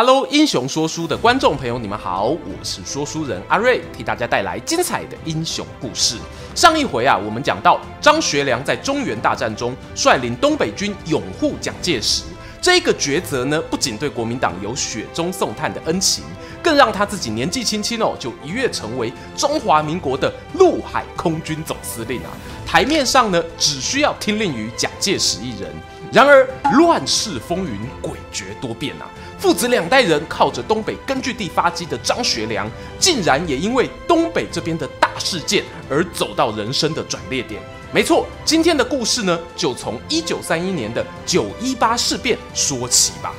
Hello，英雄说书的观众朋友，你们好，我是说书人阿瑞，替大家带来精彩的英雄故事。上一回啊，我们讲到张学良在中原大战中率领东北军拥护蒋介石，这个抉择呢，不仅对国民党有雪中送炭的恩情，更让他自己年纪轻轻哦，就一跃成为中华民国的陆海空军总司令啊。台面上呢，只需要听令于蒋介石一人，然而乱世风云，诡谲多变啊。父子两代人靠着东北根据地发迹的张学良，竟然也因为东北这边的大事件而走到人生的转捩点。没错，今天的故事呢，就从一九三一年的九一八事变说起吧。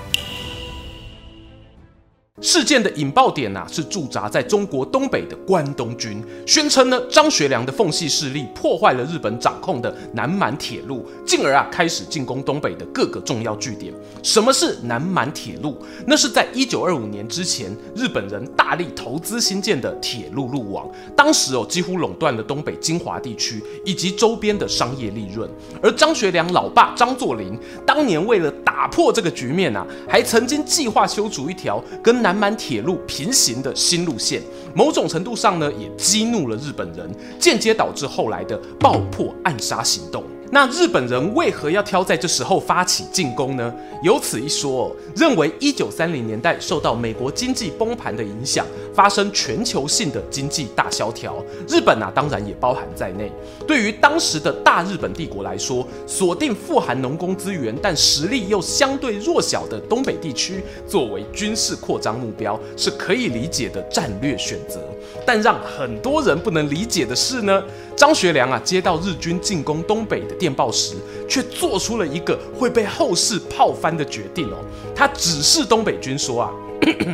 事件的引爆点呐、啊，是驻扎在中国东北的关东军，宣称呢张学良的奉系势力破坏了日本掌控的南满铁路，进而啊开始进攻东北的各个重要据点。什么是南满铁路？那是在一九二五年之前，日本人大力投资新建的铁路路网，当时哦几乎垄断了东北精华地区以及周边的商业利润。而张学良老爸张作霖当年为了打破这个局面啊，还曾经计划修筑一条跟南南满铁路平行的新路线，某种程度上呢，也激怒了日本人，间接导致后来的爆破暗杀行动。那日本人为何要挑在这时候发起进攻呢？有此一说哦，认为一九三零年代受到美国经济崩盘的影响，发生全球性的经济大萧条，日本啊当然也包含在内。对于当时的大日本帝国来说，锁定富含农工资源但实力又相对弱小的东北地区作为军事扩张目标，是可以理解的战略选择。但让很多人不能理解的是呢，张学良啊接到日军进攻东北的电报时，却做出了一个会被后世炮翻的决定哦。他指示东北军说啊，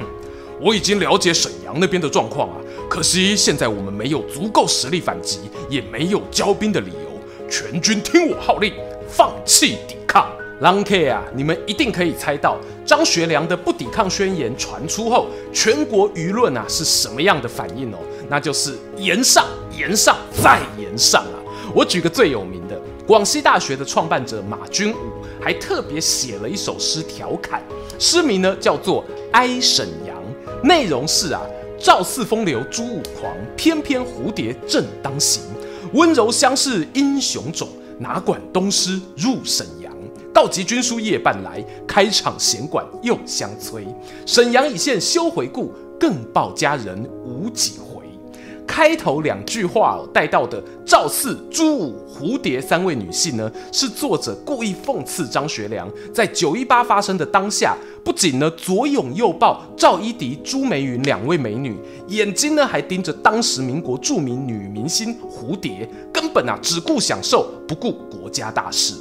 我已经了解沈阳那边的状况啊，可惜现在我们没有足够实力反击，也没有交兵的理由，全军听我号令，放弃抵抗。狼 K 啊，你们一定可以猜到张学良的不抵抗宣言传出后，全国舆论啊是什么样的反应哦？那就是言上、言上再言上啊！我举个最有名的，广西大学的创办者马君武还特别写了一首诗调侃，诗名呢叫做《哀沈阳》，内容是啊：赵四风流朱武狂，翩翩蝴蝶正当行。温柔乡是英雄冢，哪管东施入沈阳。道急军书夜半来，开场弦管又相催。沈阳已现休回顾，更报佳人无几回。开头两句话带到的赵四、朱五、蝴蝶三位女性呢，是作者故意讽刺张学良在九一八发生的当下，不仅呢左拥右抱赵一荻、朱梅云两位美女，眼睛呢还盯着当时民国著名女明星蝴蝶，根本啊只顾享受，不顾国家大事。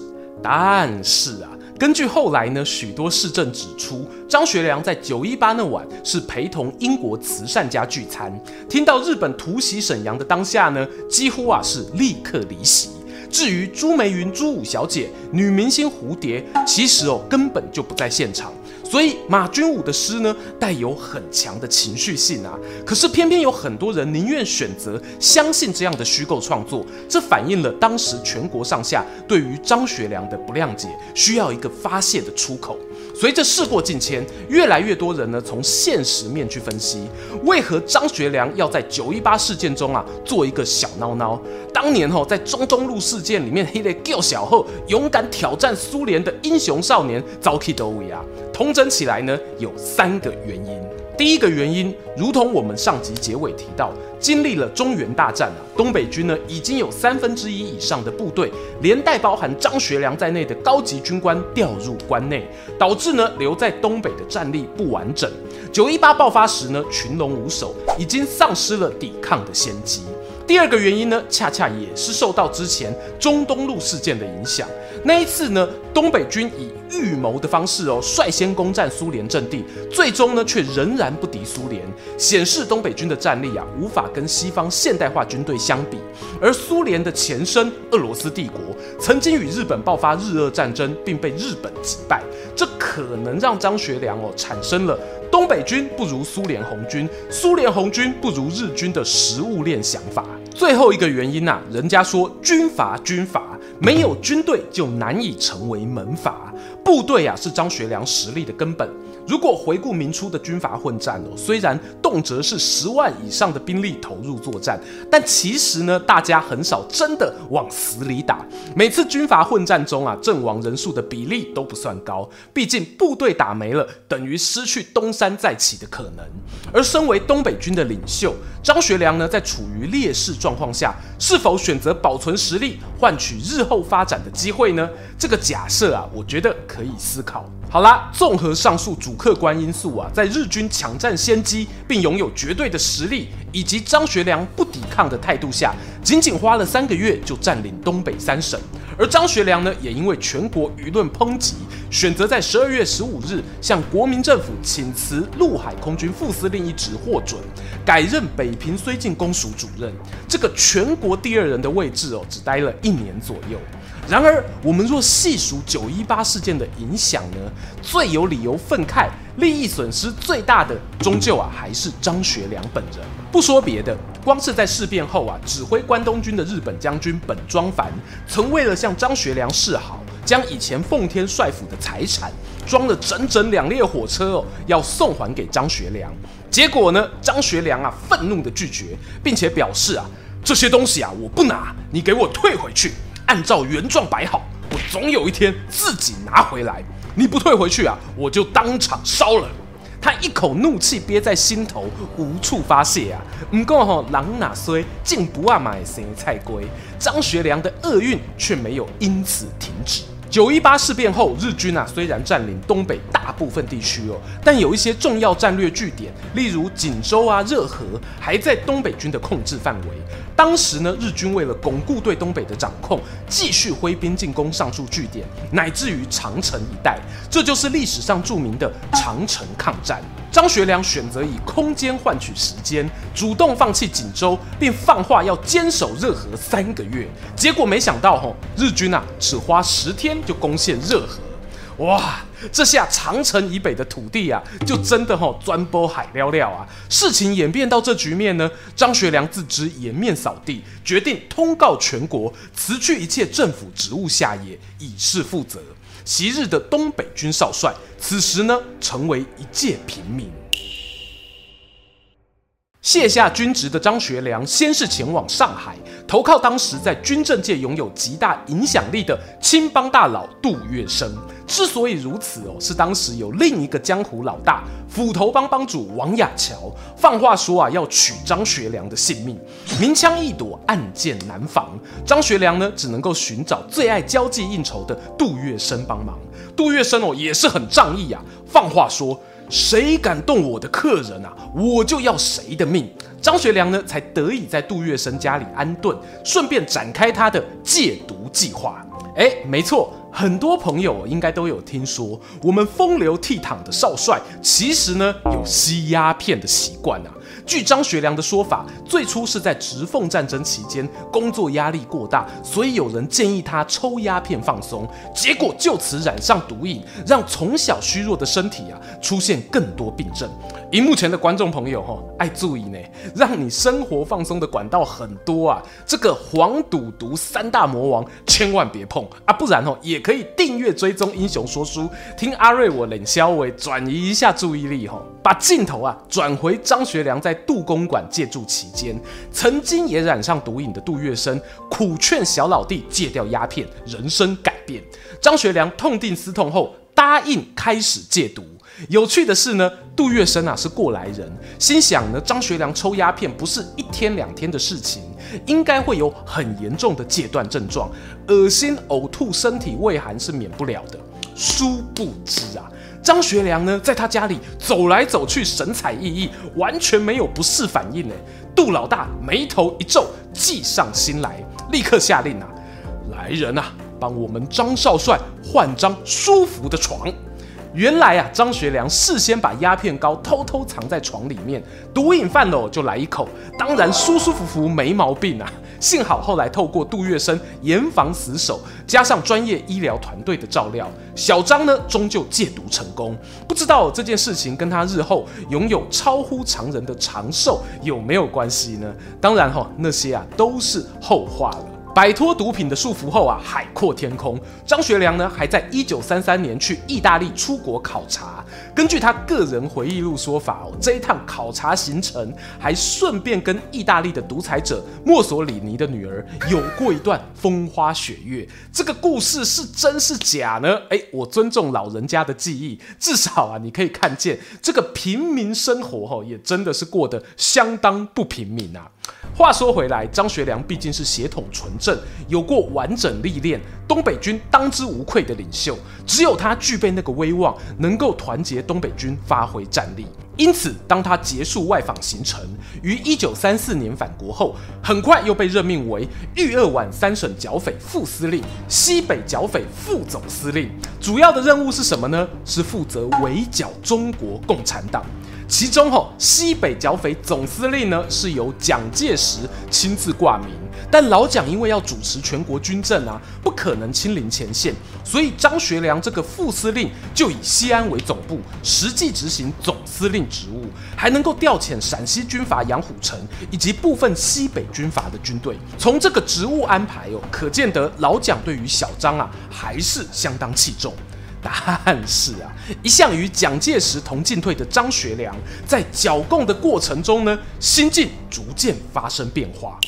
但是啊。根据后来呢许多市政指出，张学良在九一八那晚是陪同英国慈善家聚餐，听到日本突袭沈阳的当下呢，几乎啊是立刻离席。至于朱梅云朱五小姐、女明星蝴蝶，其实哦根本就不在现场。所以马君武的诗呢，带有很强的情绪性啊。可是偏偏有很多人宁愿选择相信这样的虚构创作，这反映了当时全国上下对于张学良的不谅解，需要一个发泄的出口。随着事过境迁，越来越多人呢从现实面去分析，为何张学良要在九一八事件中啊做一个小孬孬？当年哈在中中路事件里面，黑了叫小后勇敢挑战苏联的英雄少年，遭气都位啊。统整起来呢有三个原因。第一个原因，如同我们上集结尾提到，经历了中原大战啊，东北军呢已经有三分之一以上的部队，连带包含张学良在内的高级军官调入关内，导致呢留在东北的战力不完整。九一八爆发时呢，群龙无首，已经丧失了抵抗的先机。第二个原因呢，恰恰也是受到之前中东路事件的影响。那一次呢，东北军以预谋的方式哦，率先攻占苏联阵地，最终呢却仍然不敌苏联，显示东北军的战力啊无法跟西方现代化军队相比。而苏联的前身俄罗斯帝国曾经与日本爆发日俄战争，并被日本击败，这可能让张学良哦产生了东北军不如苏联红军，苏联红军不如日军的食物链想法。最后一个原因啊，人家说军阀军阀，没有军队就难以成为门阀。部队啊是张学良实力的根本。如果回顾明初的军阀混战哦，虽然动辄是十万以上的兵力投入作战，但其实呢，大家很少真的往死里打。每次军阀混战中啊，阵亡人数的比例都不算高。毕竟部队打没了，等于失去东山再起的可能。而身为东北军的领袖，张学良呢，在处于劣势状况下，是否选择保存实力，换取日后发展的机会呢？这个假设啊，我觉得可以思考。好啦，综合上述主客观因素啊，在日军抢占先机并拥有绝对的实力，以及张学良不抵抗的态度下，仅仅花了三个月就占领东北三省。而张学良呢，也因为全国舆论抨击，选择在十二月十五日向国民政府请辞陆海空军副司令一职获准，改任北平绥靖公署主任。这个全国第二人的位置哦，只待了一年左右。然而，我们若细数九一八事件的影响呢，最有理由愤慨、利益损失最大的，终究啊还是张学良本人。不说别的，光是在事变后啊，指挥关东军的日本将军本庄繁，曾为了向张学良示好，将以前奉天帅府的财产装了整整两列火车哦，要送还给张学良。结果呢，张学良啊愤怒地拒绝，并且表示啊，这些东西啊我不拿，你给我退回去。按照原状摆好，我总有一天自己拿回来。你不退回去啊，我就当场烧了。他一口怒气憋在心头，无处发泄啊。不过吼，人哪衰，竟不爱买生菜龟。张学良的厄运却没有因此停止。九一八事变后，日军啊虽然占领东北大部分地区哦，但有一些重要战略据点，例如锦州啊、热河，还在东北军的控制范围。当时呢，日军为了巩固对东北的掌控，继续挥兵进攻上述据点，乃至于长城一带，这就是历史上著名的长城抗战。张学良选择以空间换取时间，主动放弃锦州，并放话要坚守热河三个月。结果没想到，吼日军啊，只花十天就攻陷热河。哇，这下长城以北的土地啊，就真的吼钻波海了了啊！事情演变到这局面呢，张学良自知颜面扫地，决定通告全国，辞去一切政府职务下野，以示负责。昔日的东北军少帅，此时呢，成为一介平民。卸下军职的张学良，先是前往上海投靠当时在军政界拥有极大影响力的青帮大佬杜月笙。之所以如此哦，是当时有另一个江湖老大斧头帮帮主王亚樵放话说啊，要取张学良的性命。明枪易躲，暗箭难防。张学良呢，只能够寻找最爱交际应酬的杜月笙帮忙。杜月笙哦，也是很仗义啊，放话说。谁敢动我的客人啊，我就要谁的命。张学良呢，才得以在杜月笙家里安顿，顺便展开他的戒毒计划。哎，没错，很多朋友应该都有听说，我们风流倜傥的少帅，其实呢有吸鸦片的习惯啊。据张学良的说法，最初是在直奉战争期间，工作压力过大，所以有人建议他抽鸦片放松，结果就此染上毒瘾，让从小虚弱的身体啊出现更多病症。荧幕前的观众朋友哈，爱注意呢，让你生活放松的管道很多啊，这个黄赌毒三大魔王千万别碰啊，不然哦也可以订阅追踪英雄说书，听阿瑞我冷肖伟转移一下注意力哈，把镜头啊转回张学良在杜公馆借住期间，曾经也染上毒瘾的杜月笙，苦劝小老弟戒掉鸦片，人生改变。张学良痛定思痛后，答应开始戒毒。有趣的是呢，杜月笙啊是过来人，心想呢张学良抽鸦片不是一天两天的事情，应该会有很严重的戒断症状，恶心、呕吐、身体畏寒是免不了的。殊不知啊，张学良呢在他家里走来走去，神采奕奕，完全没有不适反应呢。杜老大眉头一皱，计上心来，立刻下令啊，来人啊！帮我们张少帅换张舒服的床。原来啊，张学良事先把鸦片膏偷偷藏在床里面，毒瘾犯了就来一口，当然舒舒服服没毛病啊。幸好后来透过杜月笙严防死守，加上专业医疗团队的照料，小张呢终究戒毒成功。不知道这件事情跟他日后拥有超乎常人的长寿有没有关系呢？当然哈，那些啊都是后话了。摆脱毒品的束缚后啊，海阔天空。张学良呢，还在一九三三年去意大利出国考察。根据他个人回忆录说法哦，这一趟考察行程还顺便跟意大利的独裁者墨索里尼的女儿有过一段风花雪月。这个故事是真是假呢？哎，我尊重老人家的记忆，至少啊，你可以看见这个平民生活哈，也真的是过得相当不平民啊。话说回来，张学良毕竟是血统纯正，有过完整历练，东北军当之无愧的领袖，只有他具备那个威望，能够团结东北军，发挥战力。因此，当他结束外访行程，于一九三四年返国后，很快又被任命为豫鄂皖三省剿匪副司令、西北剿匪副总司令。主要的任务是什么呢？是负责围剿中国共产党。其中，吼西北剿匪总司令呢是由蒋介石亲自挂名，但老蒋因为要主持全国军政啊，不可能亲临前线，所以张学良这个副司令就以西安为总部，实际执行总司令职务，还能够调遣陕西军阀杨虎城以及部分西北军阀的军队。从这个职务安排哦，可见得老蒋对于小张啊还是相当器重。但是啊，一向与蒋介石同进退的张学良，在剿共的过程中呢，心境逐渐发生变化。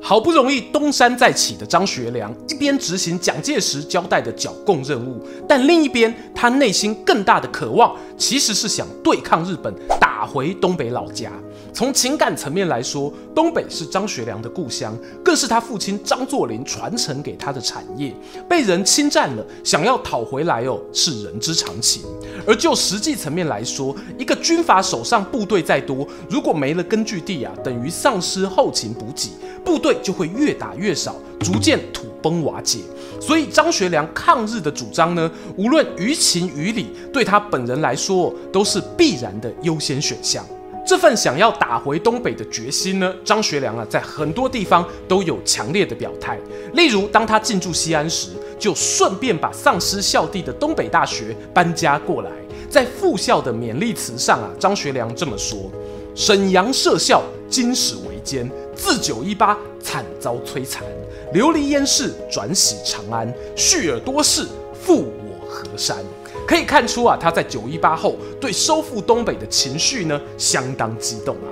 好不容易东山再起的张学良，一边执行蒋介石交代的剿共任务，但另一边，他内心更大的渴望，其实是想对抗日本，回东北老家。从情感层面来说，东北是张学良的故乡，更是他父亲张作霖传承给他的产业。被人侵占了，想要讨回来哦，是人之常情。而就实际层面来说，一个军阀手上部队再多，如果没了根据地啊，等于丧失后勤补给，部队就会越打越少，逐渐土崩瓦解。所以张学良抗日的主张呢，无论于情于理，对他本人来说都是必然的优先选项。这份想要打回东北的决心呢，张学良啊，在很多地方都有强烈的表态。例如，当他进驻西安时，就顺便把丧失校地的东北大学搬家过来。在复校的勉励词上啊，张学良这么说：“沈阳设校，今始为坚；自九一八，惨遭摧残，流离烟市，转徙长安，蓄尔多士，复我河山。”可以看出啊，他在九一八后对收复东北的情绪呢，相当激动啊。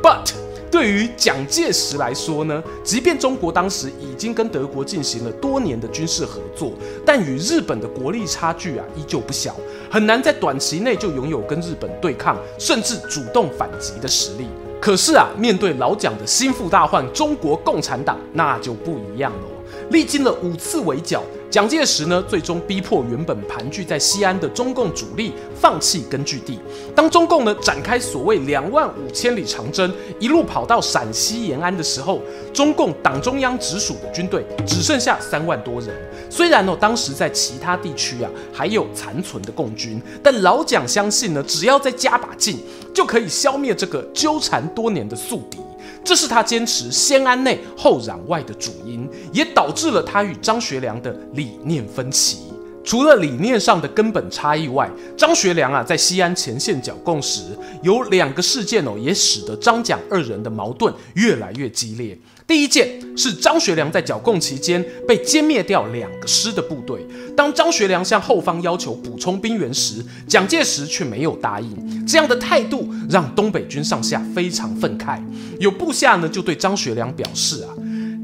But 对于蒋介石来说呢，即便中国当时已经跟德国进行了多年的军事合作，但与日本的国力差距啊依旧不小，很难在短期内就拥有跟日本对抗，甚至主动反击的实力。可是啊，面对老蒋的心腹大患中国共产党，那就不一样了。历经了五次围剿，蒋介石呢，最终逼迫原本盘踞在西安的中共主力放弃根据地。当中共呢展开所谓两万五千里长征，一路跑到陕西延安的时候，中共党中央直属的军队只剩下三万多人。虽然哦，当时在其他地区啊还有残存的共军，但老蒋相信呢，只要再加把劲，就可以消灭这个纠缠多年的宿敌。这是他坚持先安内后攘外的主因，也导致了他与张学良的理念分歧。除了理念上的根本差异外，张学良啊在西安前线剿共时，有两个事件哦，也使得张蒋二人的矛盾越来越激烈。第一件是张学良在剿共期间被歼灭掉两个师的部队，当张学良向后方要求补充兵员时，蒋介石却没有答应。这样的态度让东北军上下非常愤慨，有部下呢就对张学良表示啊，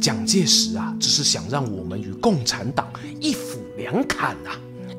蒋介石啊只是想让我们与共产党一斧两砍啊，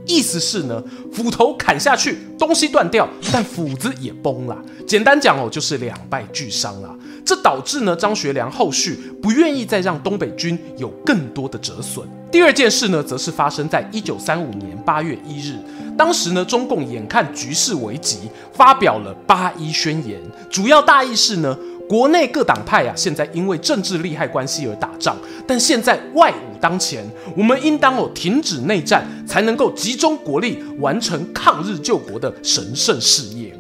意思是呢斧头砍下去东西断掉，但斧子也崩了。简单讲哦，就是两败俱伤啊。这导致呢，张学良后续不愿意再让东北军有更多的折损。第二件事呢，则是发生在一九三五年八月一日。当时呢，中共眼看局势危急，发表了八一宣言，主要大意是呢，国内各党派啊，现在因为政治利害关系而打仗，但现在外务当前，我们应当哦停止内战，才能够集中国力完成抗日救国的神圣事业。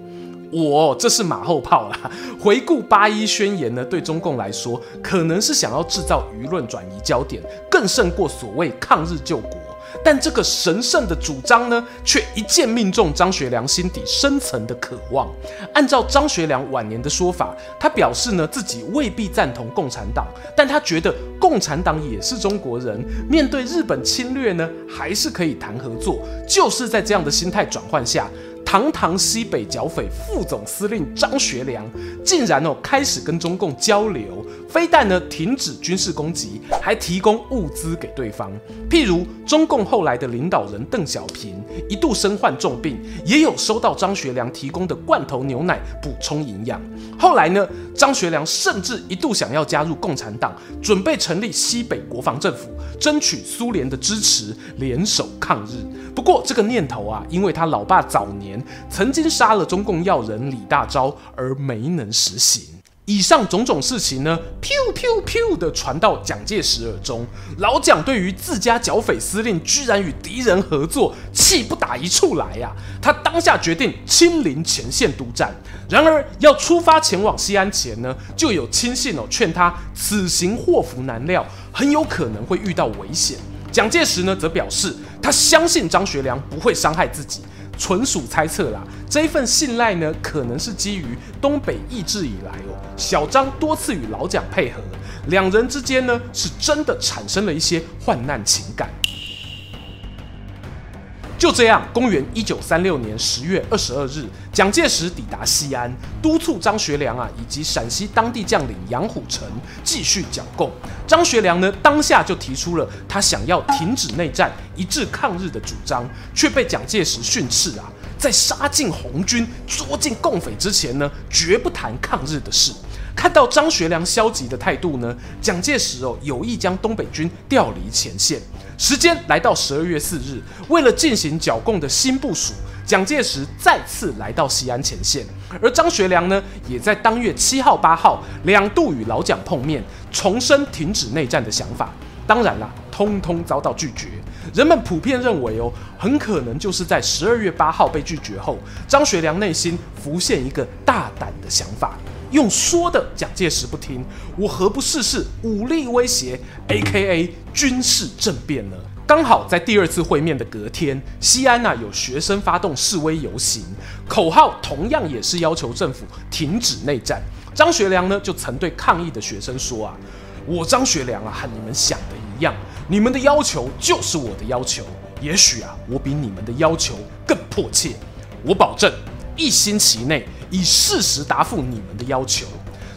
我这是马后炮啦。回顾八一宣言呢，对中共来说，可能是想要制造舆论转移焦点，更胜过所谓抗日救国。但这个神圣的主张呢，却一剑命中张学良心底深层的渴望。按照张学良晚年的说法，他表示呢，自己未必赞同共产党，但他觉得共产党也是中国人，面对日本侵略呢，还是可以谈合作。就是在这样的心态转换下。堂堂西北剿匪副总司令张学良，竟然哦开始跟中共交流，非但呢停止军事攻击，还提供物资给对方。譬如中共后来的领导人邓小平一度身患重病，也有收到张学良提供的罐头牛奶补充营养。后来呢，张学良甚至一度想要加入共产党，准备成立西北国防政府，争取苏联的支持，联手抗日。不过这个念头啊，因为他老爸早年曾经杀了中共要人李大钊，而没能实行。以上种种事情呢，噗噗噗的传到蒋介石耳中。老蒋对于自家剿匪司令居然与敌人合作，气不打一处来呀、他当下决定亲临前线督战。然而要出发前往西安前呢，就有亲信哦劝他此行祸福难料，很有可能会遇到危险。蒋介石呢则表示，他相信张学良不会伤害自己。纯属猜测啦，这一份信赖呢，可能是基于东北易帜以来哦，小张多次与老蒋配合，两人之间呢，是真的产生了一些患难情感。就这样，公元一九三六年十月二十二日，蒋介石抵达西安，督促张学良啊以及陕西当地将领杨虎城继续剿共。张学良呢，当下就提出了他想要停止内战、一致抗日的主张，却被蒋介石训斥啊，在杀尽红军、捉尽共匪之前呢，绝不谈抗日的事。看到张学良消极的态度呢，蒋介石哦有意将东北军调离前线。时间来到十二月四日，为了进行剿共的新部署，蒋介石再次来到西安前线，而张学良呢，也在当月七号、八号两度与老蒋碰面，重申停止内战的想法。当然啦，通通遭到拒绝。人们普遍认为哦，很可能就是在十二月八号被拒绝后，张学良内心浮现一个大胆的想法。用说的蒋介石不听，我何不试试武力威胁，AKA 军事政变呢？刚好在第二次会面的隔天，西安啊有学生发动示威游行，口号同样也是要求政府停止内战。张学良呢就曾对抗议的学生说啊：“我张学良啊和你们想的一样，你们的要求就是我的要求，也许啊我比你们的要求更迫切，我保证一星期内。”以事实答复你们的要求。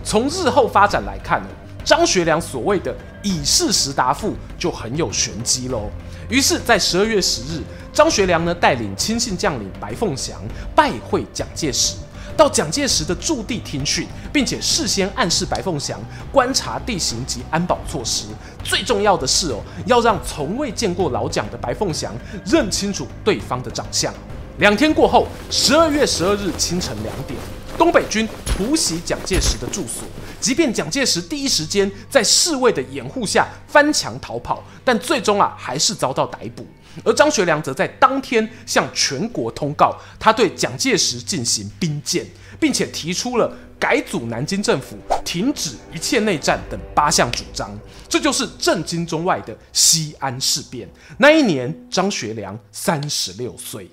从日后发展来看，张学良所谓的以事实答复就很有玄机喽。于是，在十二月十日，张学良呢带领亲信将领白凤祥拜会蒋介石，到蒋介石的驻地听训，并且事先暗示白凤祥观察地形及安保措施。最重要的是哦，要让从未见过老蒋的白凤祥认清楚对方的长相。两天过后，十二月十二日清晨两点，东北军突袭蒋介石的住所。即便蒋介石第一时间在侍卫的掩护下翻墙逃跑，但最终啊还是遭到逮捕。而张学良则在当天向全国通告，他对蒋介石进行兵谏，并且提出了改组南京政府、停止一切内战等八项主张。这就是震惊中外的西安事变。那一年，张学良三十六岁。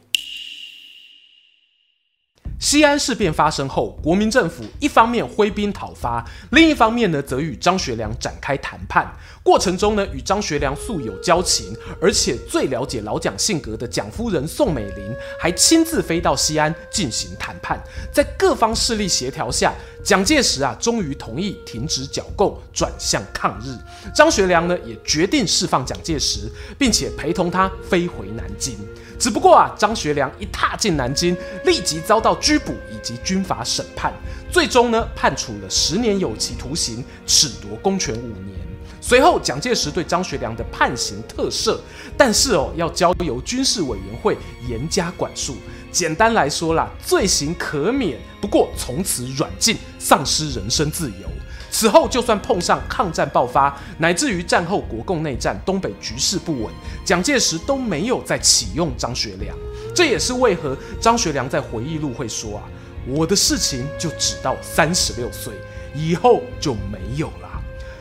西安事变发生后，国民政府一方面挥兵讨伐，另一方面呢，则与张学良展开谈判。过程中呢，与张学良素有交情，而且最了解老蒋性格的蒋夫人宋美龄，还亲自飞到西安进行谈判。在各方势力协调下，蒋介石啊，终于同意停止剿共，转向抗日。张学良呢，也决定释放蒋介石，并且陪同他飞回南京。只不过啊，张学良一踏进南京，立即遭到拘捕以及军法审判，最终呢判处了十年有期徒刑，褫夺公权五年。随后，蒋介石对张学良的判刑特赦，但是哦，要交由军事委员会严加管束。简单来说啦，罪行可免，不过从此软禁，丧失人身自由。此后，就算碰上抗战爆发，乃至于战后国共内战，东北局势不稳，蒋介石都没有再启用张学良。这也是为何张学良在回忆录会说啊：“我的事情就只到三十六岁，以后就没有了。”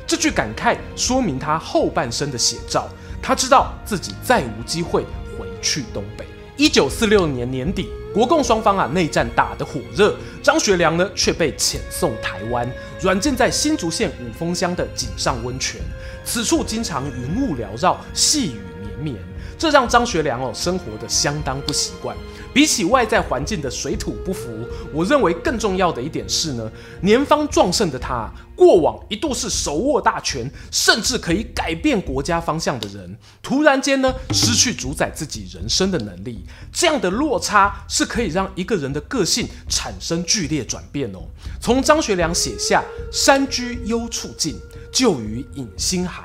这句感慨说明他后半生的写照。他知道自己再无机会回去东北。一九四六年年底。国共双方啊，内战打得火热，张学良呢却被遣送台湾，软禁在新竹县五峰乡的井上温泉。此处经常云雾缭绕，细雨绵绵，这让张学良哦生活得相当不习惯。比起外在环境的水土不服，我认为更重要的一点是呢，年方壮盛的他，过往一度是手握大权，甚至可以改变国家方向的人，突然间呢，失去主宰自己人生的能力。这样的落差是可以让一个人的个性产生剧烈转变哦。从张学良写下“山居幽处静，旧雨隐心寒”。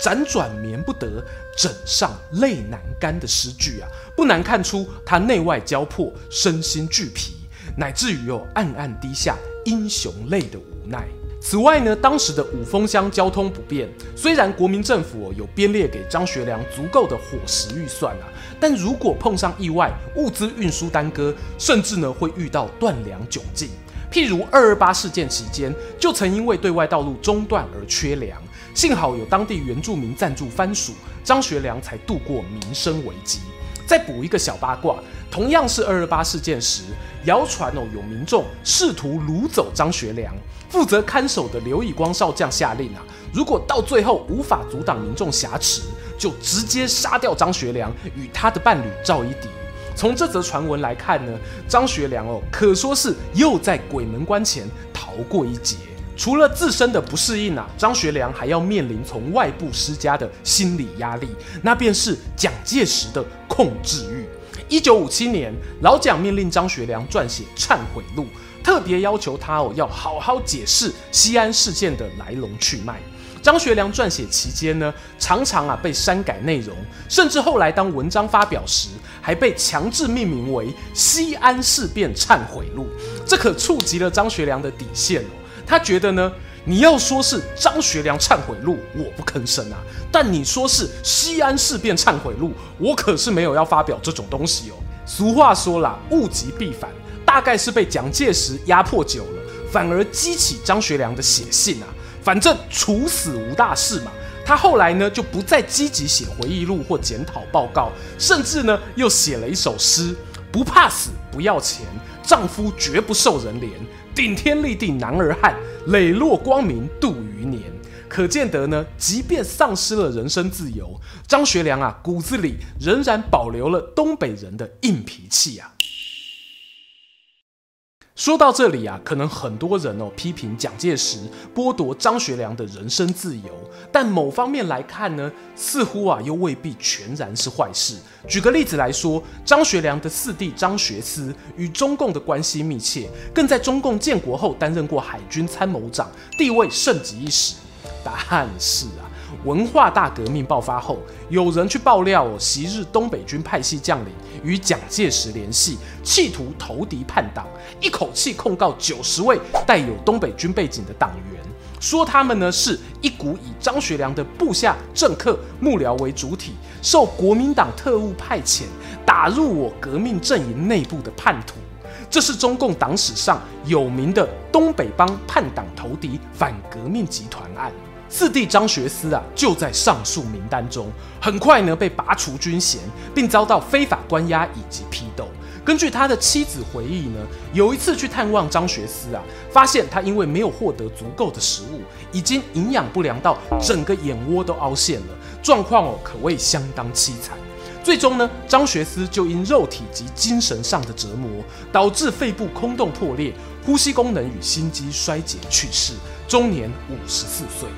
辗转眠不得，枕上泪难干的诗句啊，不难看出他内外交迫，身心俱疲，乃至于哦暗暗滴下英雄泪的无奈。此外呢，当时的五峰乡交通不便，虽然国民政府有编列给张学良足够的伙食预算啊，但如果碰上意外，物资运输耽搁，甚至呢会遇到断粮窘境。譬如二二八事件期间，就曾因为对外道路中断而缺粮。幸好有当地原住民赞助番薯，张学良才度过民生危机。再补一个小八卦，同样是二二八事件时，谣传哦有民众试图掳走张学良，负责看守的刘以光少将下令啊，如果到最后无法阻挡民众挟持，就直接杀掉张学良与他的伴侣赵一荻。从这则传闻来看呢，张学良哦可说是又在鬼门关前逃过一劫。除了自身的不适应啊，张学良还要面临从外部施加的心理压力，那便是蒋介石的控制欲。一九五七年，老蒋命令张学良撰写忏悔录，特别要求他哦要好好解释西安事件的来龙去脉。张学良撰写期间呢，常常啊被删改内容，甚至后来当文章发表时，还被强制命名为《西安事变忏悔录》，这可触及了张学良的底线哦。他觉得呢，你要说是张学良忏悔录，我不吭声啊。但你说是西安事变忏悔录，我可是没有要发表这种东西哦。俗话说啦，物极必反，大概是被蒋介石压迫久了，反而激起张学良的血性啊。反正处死无大事嘛。他后来呢，就不再积极写回忆录或检讨报告，甚至呢，又写了一首诗：不怕死，不要钱，丈夫绝不受人怜。顶天立地男儿汉，磊落光明度余年。可见得呢，即便丧失了人身自由，张学良啊，骨子里仍然保留了东北人的硬脾气啊。说到这里啊，可能很多人哦批评蒋介石剥夺张学良的人身自由，但某方面来看呢，似乎啊又未必全然是坏事。举个例子来说，张学良的四弟张学思与中共的关系密切，更在中共建国后担任过海军参谋长，地位甚极一时。但是啊。文化大革命爆发后，有人去爆料哦，昔日东北军派系将领与蒋介石联系，企图投敌叛党，一口气控告九十位带有东北军背景的党员，说他们呢是一股以张学良的部下、政客、幕僚为主体，受国民党特务派遣，打入我革命阵营内部的叛徒。这是中共党史上有名的东北帮叛党投敌反革命集团案。四弟张学思啊，就在上述名单中，很快呢被拔除军衔，并遭到非法关押以及批斗。根据他的妻子回忆呢，有一次去探望张学思啊，发现他因为没有获得足够的食物，已经营养不良到整个眼窝都凹陷了，状况哦可谓相当凄惨。最终呢，张学思就因肉体及精神上的折磨，导致肺部空洞破裂，呼吸功能与心肌衰竭去世，终年五十四岁。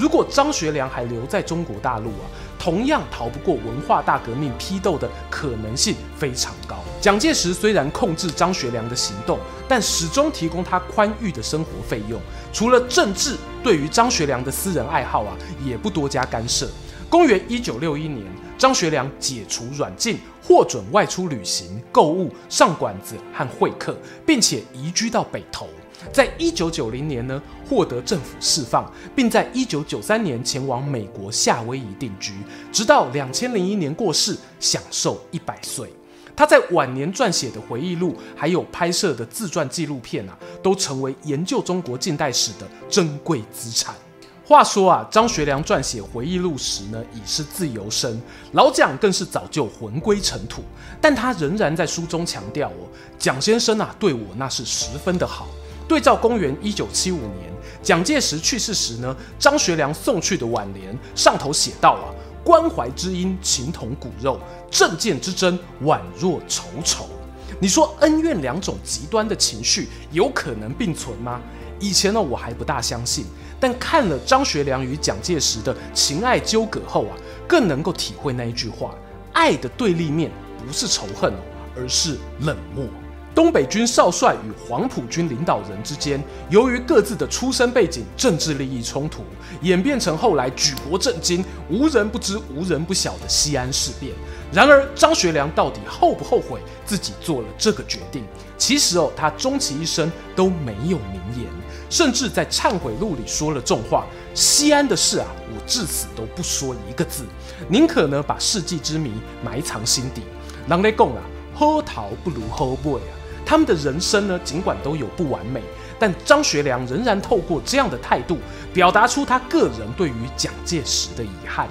如果张学良还留在中国大陆啊，同样逃不过文化大革命批斗的可能性非常高。蒋介石虽然控制张学良的行动，但始终提供他宽裕的生活费用。除了政治，对于张学良的私人爱好啊，也不多加干涉。公元一九六一年，张学良解除软禁，获准外出旅行、购物、上馆子和会客，并且移居到北投。在一九九零年呢，获得政府释放，并在一九九三年前往美国夏威夷定居，直到两千零一年过世，享受一百岁。他在晚年撰写的回忆录，还有拍摄的自传纪录片啊，都成为研究中国近代史的珍贵资产。话说啊，张学良撰写回忆录时呢，已是自由身，老蒋更是早就魂归尘土，但他仍然在书中强调哦，蒋先生啊，对我那是十分的好。对照公元一九七五年，蒋介石去世时呢，张学良送去的挽联上头写道啊，关怀之音，情同骨肉，政见之争，宛若仇仇。你说恩怨两种极端的情绪有可能并存吗？以前呢，我还不大相信。但看了张学良与蒋介石的情爱纠葛后啊，更能够体会那一句话：爱的对立面不是仇恨，而是冷漠。东北军少帅与黄埔军领导人之间，由于各自的出身背景、政治利益冲突，演变成后来举国震惊、无人不知、无人不晓的西安事变。然而，张学良到底后不后悔自己做了这个决定？其实哦，他终其一生都没有明言，甚至在忏悔录里说了重话：西安的事啊，我至死都不说一个字，宁可呢把世纪之谜埋藏心底。人咧讲啊，好头不如好尾啊。他们的人生呢，尽管都有不完美，但张学良仍然透过这样的态度，表达出他个人对于蒋介石的遗憾。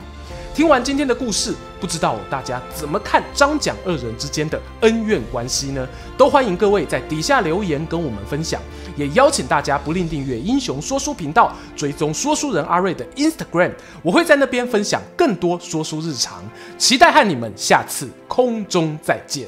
听完今天的故事，不知道大家怎么看张蒋二人之间的恩怨关系呢？都欢迎各位在底下留言跟我们分享，也邀请大家不吝订阅英雄说书频道，追踪说书人阿瑞的 Instagram，我会在那边分享更多说书日常，期待和你们下次空中再见。